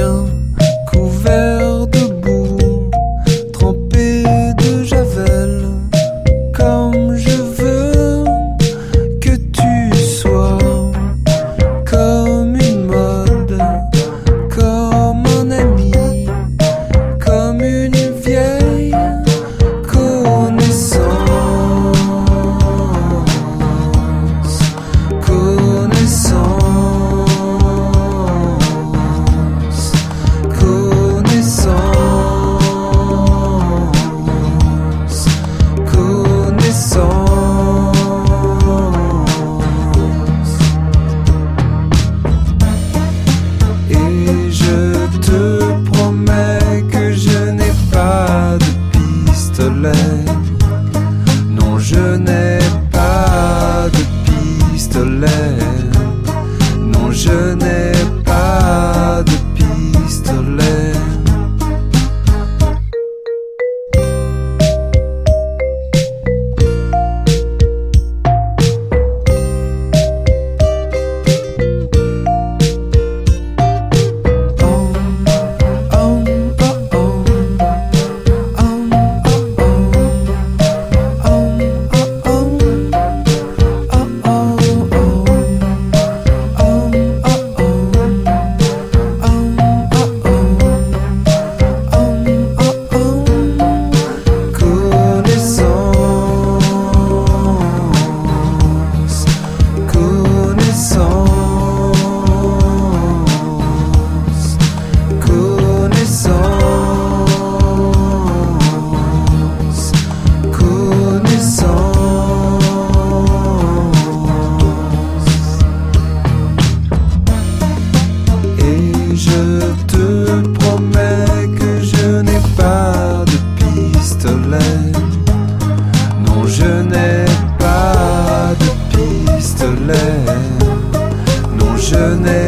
you. Non, je n'ai pas de pistolet. Non, je n'ai Non, je n'ai